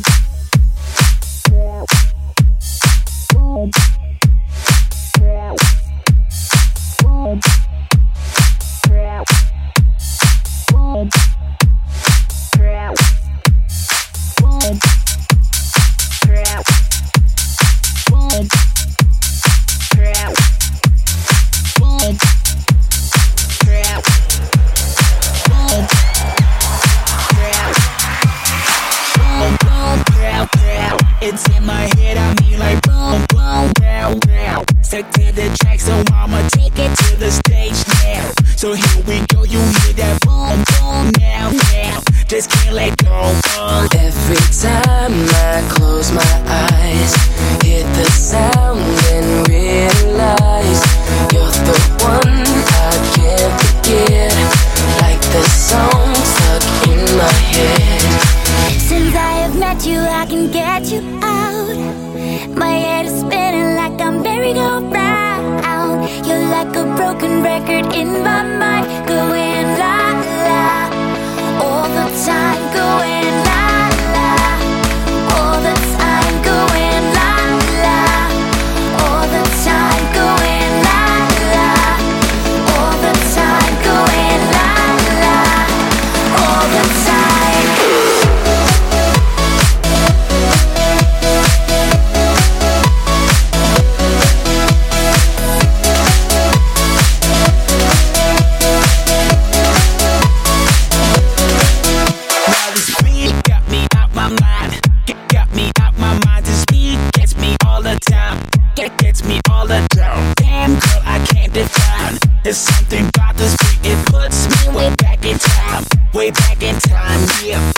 good. It's in my head, I mean like boom, boom, pow, pow. Stuck to the track, so I'ma take it to the stage now. So here we go, you hear that boom, boom now, now. Just can't let go. Boom. Every time I close my you, I can get you out. My head is spinning like I'm buried up 'round. You're like a broken record in my mind, going la la all the time. There's something about this beat, it puts me way back in time, way back in time, yeah.